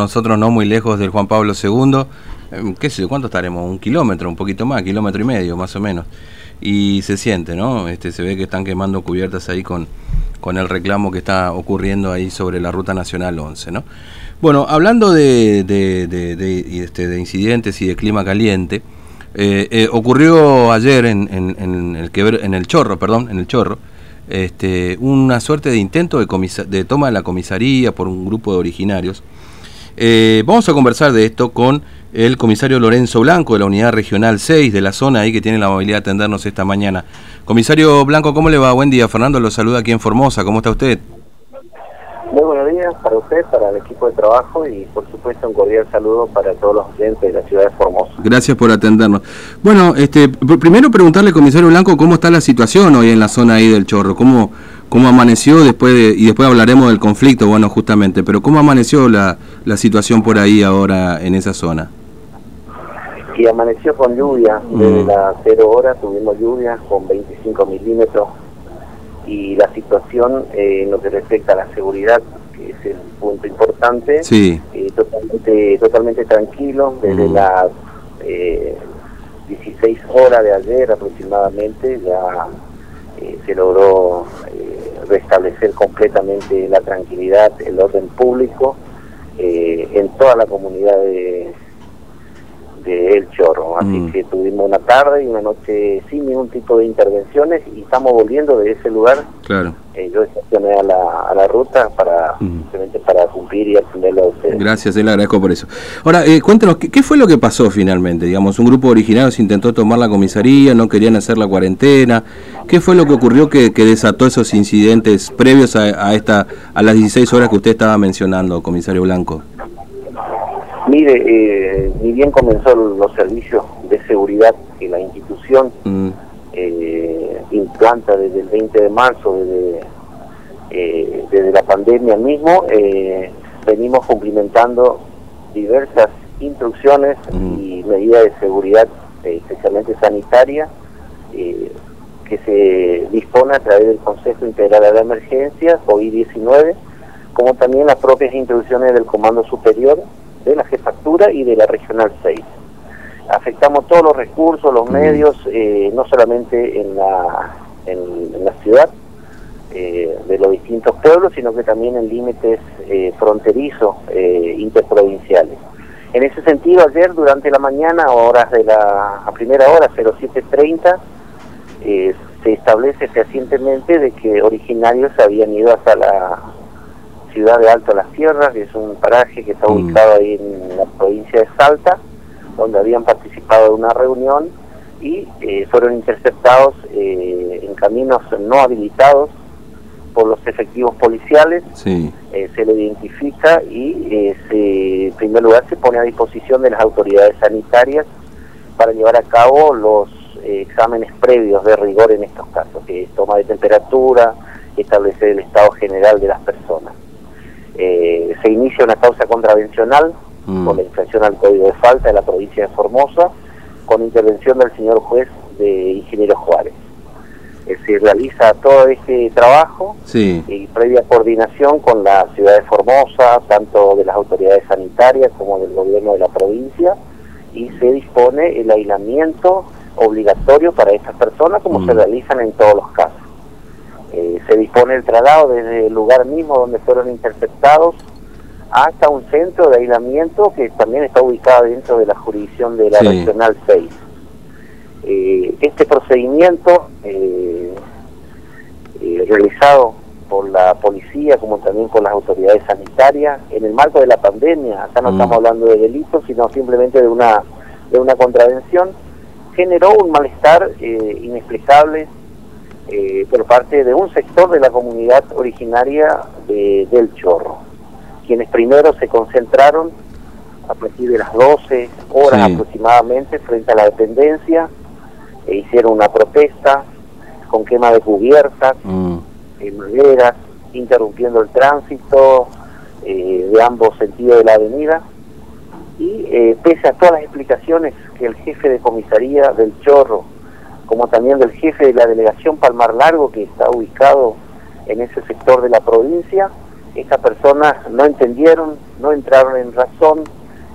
nosotros no muy lejos del Juan Pablo II, em, qué sé, ¿cuánto estaremos? Un kilómetro, un poquito más, kilómetro y medio más o menos. Y se siente, ¿no? Este, se ve que están quemando cubiertas ahí con, con el reclamo que está ocurriendo ahí sobre la Ruta Nacional 11, ¿no? Bueno, hablando de, de, este, de incidentes y de clima caliente, eh, eh, ocurrió ayer en, en, el en el Chorro, perdón, en el Chorro, este, una suerte de intento de, de toma de la comisaría por un grupo de originarios. Eh, vamos a conversar de esto con el comisario Lorenzo Blanco de la Unidad Regional 6 de la zona ahí que tiene la amabilidad de atendernos esta mañana. Comisario Blanco, ¿cómo le va? Buen día. Fernando lo saluda aquí en Formosa. ¿Cómo está usted? Muy buenos días para usted, para el equipo de trabajo y por supuesto un cordial saludo para todos los oyentes de la ciudad de Formosa. Gracias por atendernos. Bueno, este, primero preguntarle, comisario Blanco, cómo está la situación hoy en la zona ahí del Chorro, cómo, cómo amaneció después y después hablaremos del conflicto, bueno, justamente, pero cómo amaneció la, la situación por ahí ahora en esa zona. Y amaneció con lluvia, desde mm. las 0 horas tuvimos lluvia con 25 milímetros y la situación eh, en lo que respecta a la seguridad, que es el punto importante, sí. eh, totalmente, totalmente tranquilo, desde las eh, 16 horas de ayer aproximadamente ya eh, se logró eh, restablecer completamente la tranquilidad, el orden público en toda la comunidad de de El Chorro. Así mm. que tuvimos una tarde y una noche sin ningún tipo de intervenciones y estamos volviendo de ese lugar. Claro. Eh, yo estacioné a la, a la ruta para mm. para cumplir y atenderlo a ustedes. Gracias, le agradezco por eso. Ahora, eh, cuéntanos, ¿qué, fue lo que pasó finalmente? Digamos, un grupo originario se intentó tomar la comisaría, no querían hacer la cuarentena. ¿Qué fue lo que ocurrió que, desató esos incidentes previos a, a, esta, a las 16 horas que usted estaba mencionando, comisario Blanco? Mire, eh, ni bien comenzó los servicios de seguridad que la institución mm. eh, implanta desde el 20 de marzo, desde, eh, desde la pandemia mismo, venimos cumplimentando diversas instrucciones mm. y medidas de seguridad, especialmente sanitaria, que se dispone a través del Consejo Integral de la Emergencia, COVID-19, como también las propias instrucciones del Comando Superior de la jefatura y de la regional 6. Afectamos todos los recursos, los medios, eh, no solamente en la, en, la ciudad eh, de los distintos pueblos, sino que también en límites eh, fronterizos interprovinciales. En ese sentido, ayer durante la mañana, horas de la a primera hora, 07.30, se establece fehacientemente de que originarios habían ido hasta la ciudad de Alto Las Tierras, que es un paraje que está mm. ubicado ahí en la provincia de Salta, donde habían participado de una reunión y eh, fueron interceptados eh, en caminos no habilitados por los efectivos policiales, eh, se le identifica y en primer lugar se pone a disposición de las autoridades sanitarias para llevar a cabo los exámenes previos de rigor en estos casos, que es toma de temperatura, establecer el estado general de las personas. Eh, se inicia una causa contravencional mm. con la infracción al código de falta de la provincia de Formosa, con intervención del señor juez de Ingeniero Juárez. Eh, se realiza todo este trabajo y previa coordinación con la ciudad de Formosa, tanto de las autoridades sanitarias como del gobierno de la provincia, y se dispone el aislamiento obligatorio para estas personas como se mm. realizan en todos los casos. Eh, se dispone el traslado desde el lugar mismo donde fueron interceptados hasta un centro de aislamiento que también está ubicado dentro de la jurisdicción de la Regional 6. Eh, este procedimiento eh, realizado por la policía como también por las autoridades sanitarias en el marco de la pandemia, acá no mm. estamos hablando de delitos, sino simplemente de una, de una contravención, generó un malestar inexplicable eh, por parte de un sector de la comunidad originaria de, del Chorro, quienes primero se concentraron a partir de las 12 horas aproximadamente frente a la dependencia, e hicieron una protesta con quema de cubiertas, mm. en maderas, interrumpiendo el tránsito eh, de ambos sentidos de la avenida. Y eh, pese a todas las explicaciones que el jefe de comisaría del Chorro como también del jefe de la delegación Palmar Largo, que está ubicado en ese sector de la provincia, estas personas no entendieron, no entraron en razón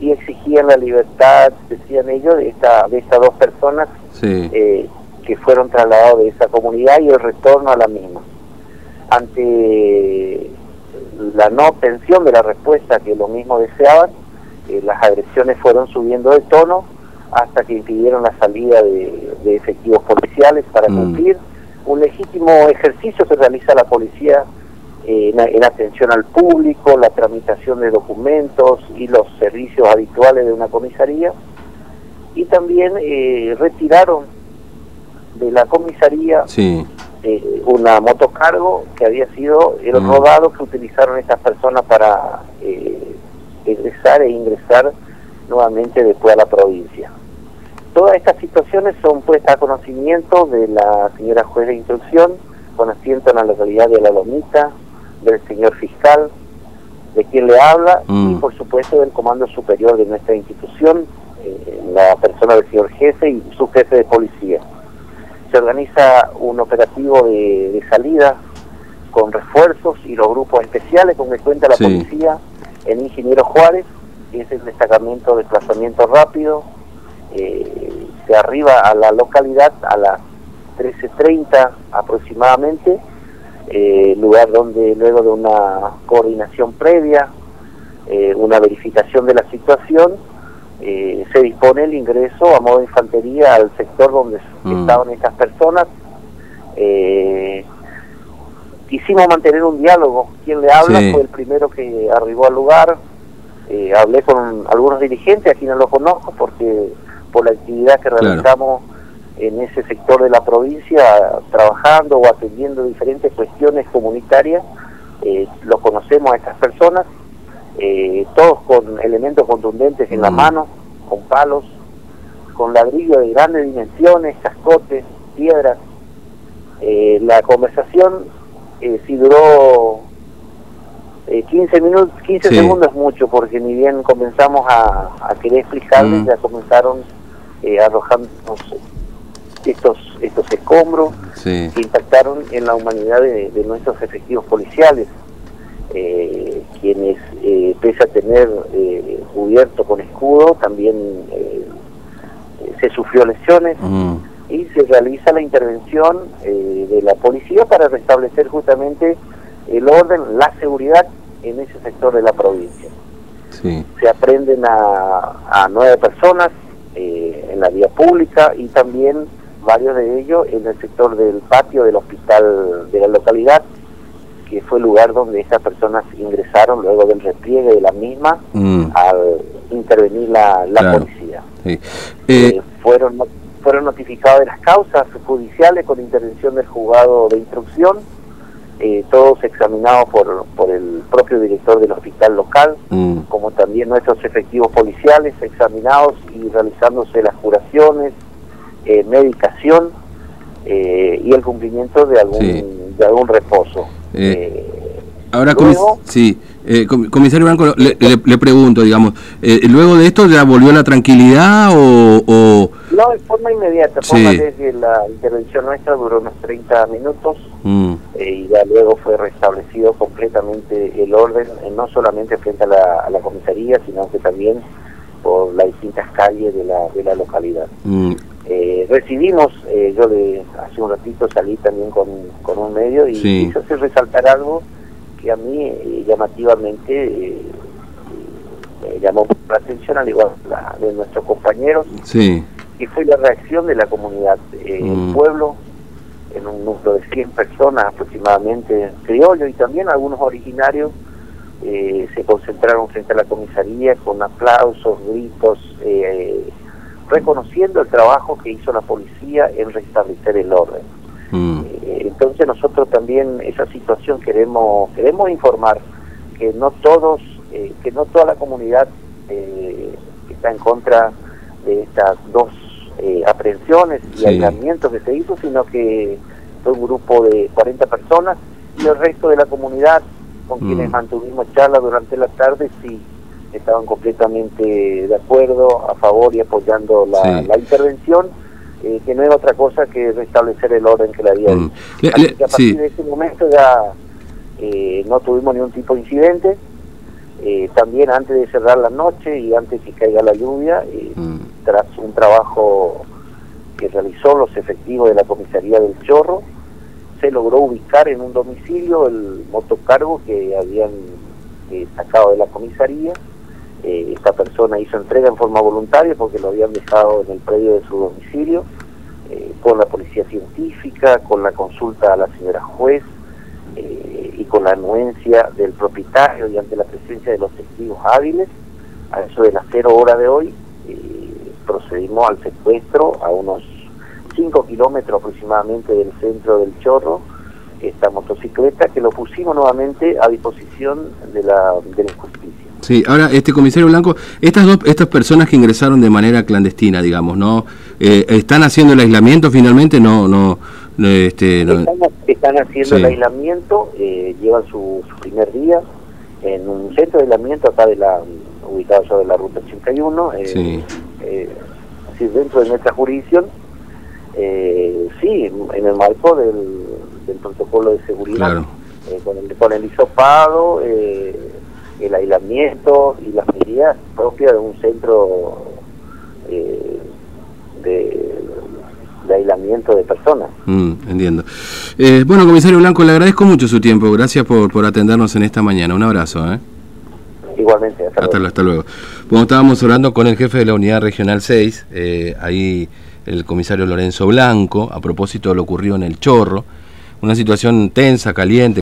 y exigían la libertad, decían ellos, de, esta, de estas dos personas eh, que fueron trasladados de esa comunidad y el retorno a la misma. Ante la no obtención de la respuesta que lo mismo deseaban, eh, las agresiones fueron subiendo de tono hasta que impidieron la salida de, efectivos policiales para mm. cumplir un legítimo ejercicio que realiza la policía en, atención al público, la tramitación de documentos y los servicios habituales de una comisaría. Y también eh, retiraron de la comisaría eh, una motocargo que había sido el mm. rodado que utilizaron estas personas para eh, egresar e ingresar nuevamente después a la provincia. Todas estas situaciones son puestas a conocimiento de la señora juez de instrucción, con asiento en la localidad de La Lomita, del señor fiscal, de quien le habla y mm. por supuesto del comando superior de nuestra institución, eh, la persona del señor jefe y su jefe de policía. Se organiza un operativo de, salida con refuerzos y los grupos especiales con que cuenta la policía en Ingeniero Juárez, que es el destacamento de desplazamiento rápido. Eh, se arriba a la localidad a las 13.30 aproximadamente eh, lugar donde luego de una coordinación previa, eh, una verificación de la situación, eh, se dispone el ingreso a modo de infantería al sector donde mm. estaban estas personas. quisimos mantener un diálogo. Quien le habla fue el primero que arribó al lugar. hablé con algunos dirigentes, aquí no lo conozco porque por la actividad que realizamos en ese sector de la provincia trabajando o atendiendo diferentes cuestiones comunitarias. Eh, lo conocemos a estas personas, eh, todos con elementos contundentes en la mm. mano, con palos, con ladrillos de grandes dimensiones, cascotes, piedras. Eh, la conversación si duró 15 minutos, 15 segundos es mucho, porque ni bien comenzamos a, querer explicarles, mm. ya comenzaron arrojándonos estos estos escombros que impactaron en la humanidad de, nuestros efectivos policiales, eh, quienes, eh, pese a tener eh, cubierto con escudo, también se sufrió lesiones y se realiza la intervención de la policía para restablecer justamente el orden, la seguridad en ese sector de la provincia. Se aprenden a, a nueve personas en la vía pública y también varios de ellos en el sector del patio del hospital de la localidad, que fue el lugar donde estas personas ingresaron luego del repliegue de la misma mm. al intervenir la, policía. Eh, eh, fueron, fueron notificados de las causas judiciales con intervención del juzgado de instrucción, eh, todos examinados por, por el propio director del hospital local, mm. como también nuestros efectivos policiales examinados y realizándose las curaciones, eh, medicación eh, y el cumplimiento de algún, de algún reposo. Eh, ahora, sí, comisario Blanco, le, pregunto, digamos, ¿luego de esto ya volvió la tranquilidad o...? En forma inmediata, desde la intervención nuestra duró unos 30 minutos mm. y ya luego fue restablecido completamente el orden, no solamente frente a la, a la comisaría, sino que también por las distintas calles de la, de la localidad. Mm. Eh, recibimos, eh, yo de hace un ratito salí también con, con un medio y sí. quise resaltar algo que a mí eh, llamativamente me llamó la atención, al igual la de nuestros compañeros, sí. Y fue la reacción de la comunidad. El mm. pueblo, en un número de 100 personas aproximadamente, criollos y también algunos originarios, se concentraron frente a la comisaría con aplausos, gritos, eh, reconociendo el trabajo que hizo la policía en restablecer el orden. Mm. Eh, entonces nosotros también esa situación queremos queremos informar que no todos eh, que no toda la comunidad eh, está en contra de estas dos aprehensiones y aislamientos que se hizo, sino que fue un grupo de 40 personas y el resto de la comunidad con quienes mm. mantuvimos charla durante la tarde sí estaban completamente de acuerdo, a favor y apoyando la, intervención, eh, que no es otra cosa que restablecer el orden que la había mm. a partir de ese momento ya eh, no tuvimos ningún tipo de incidente. Eh, también antes de cerrar la noche y antes que caiga la lluvia, eh, mm. Tras un trabajo que realizó los efectivos de la comisaría del Chorro, se logró ubicar en un domicilio el motocargo que habían sacado de la comisaría. esta persona hizo entrega en forma voluntaria porque lo habían dejado en el predio de su domicilio, con la policía científica, con la consulta a la señora juez, eh, y con la anuencia del propietario y ante la presencia de los testigos hábiles, a eso de las cero horas de hoy, eh, procedimos al secuestro a unos 5 kilómetros aproximadamente del centro del Chorro, esta motocicleta que lo pusimos nuevamente a disposición de la, de la justicia. Sí, ahora, este comisario Blanco, estas dos, estas personas que ingresaron de manera clandestina, digamos, ¿no? Eh, ¿Están haciendo el aislamiento finalmente? No, no, este, están, haciendo el aislamiento, eh, llevan su, primer día en un centro de aislamiento acá de la ubicado sobre la ruta 81, eh, sí. Eh, dentro de nuestra jurisdicción, eh, sí, en el marco del, protocolo de seguridad, con, el, con el hisopado, el aislamiento y las medidas propias de un centro de de aislamiento de personas. Mm, entiendo. Eh, bueno, comisario Blanco, le agradezco mucho su tiempo. Gracias por, por atendernos en esta mañana. Un abrazo. ¿eh? Igualmente, hasta, luego. Bueno, estábamos hablando con el jefe de la Unidad Regional 6, eh, ahí el comisario Lorenzo Blanco, a propósito de lo ocurrido en El Chorro. Una situación tensa, caliente.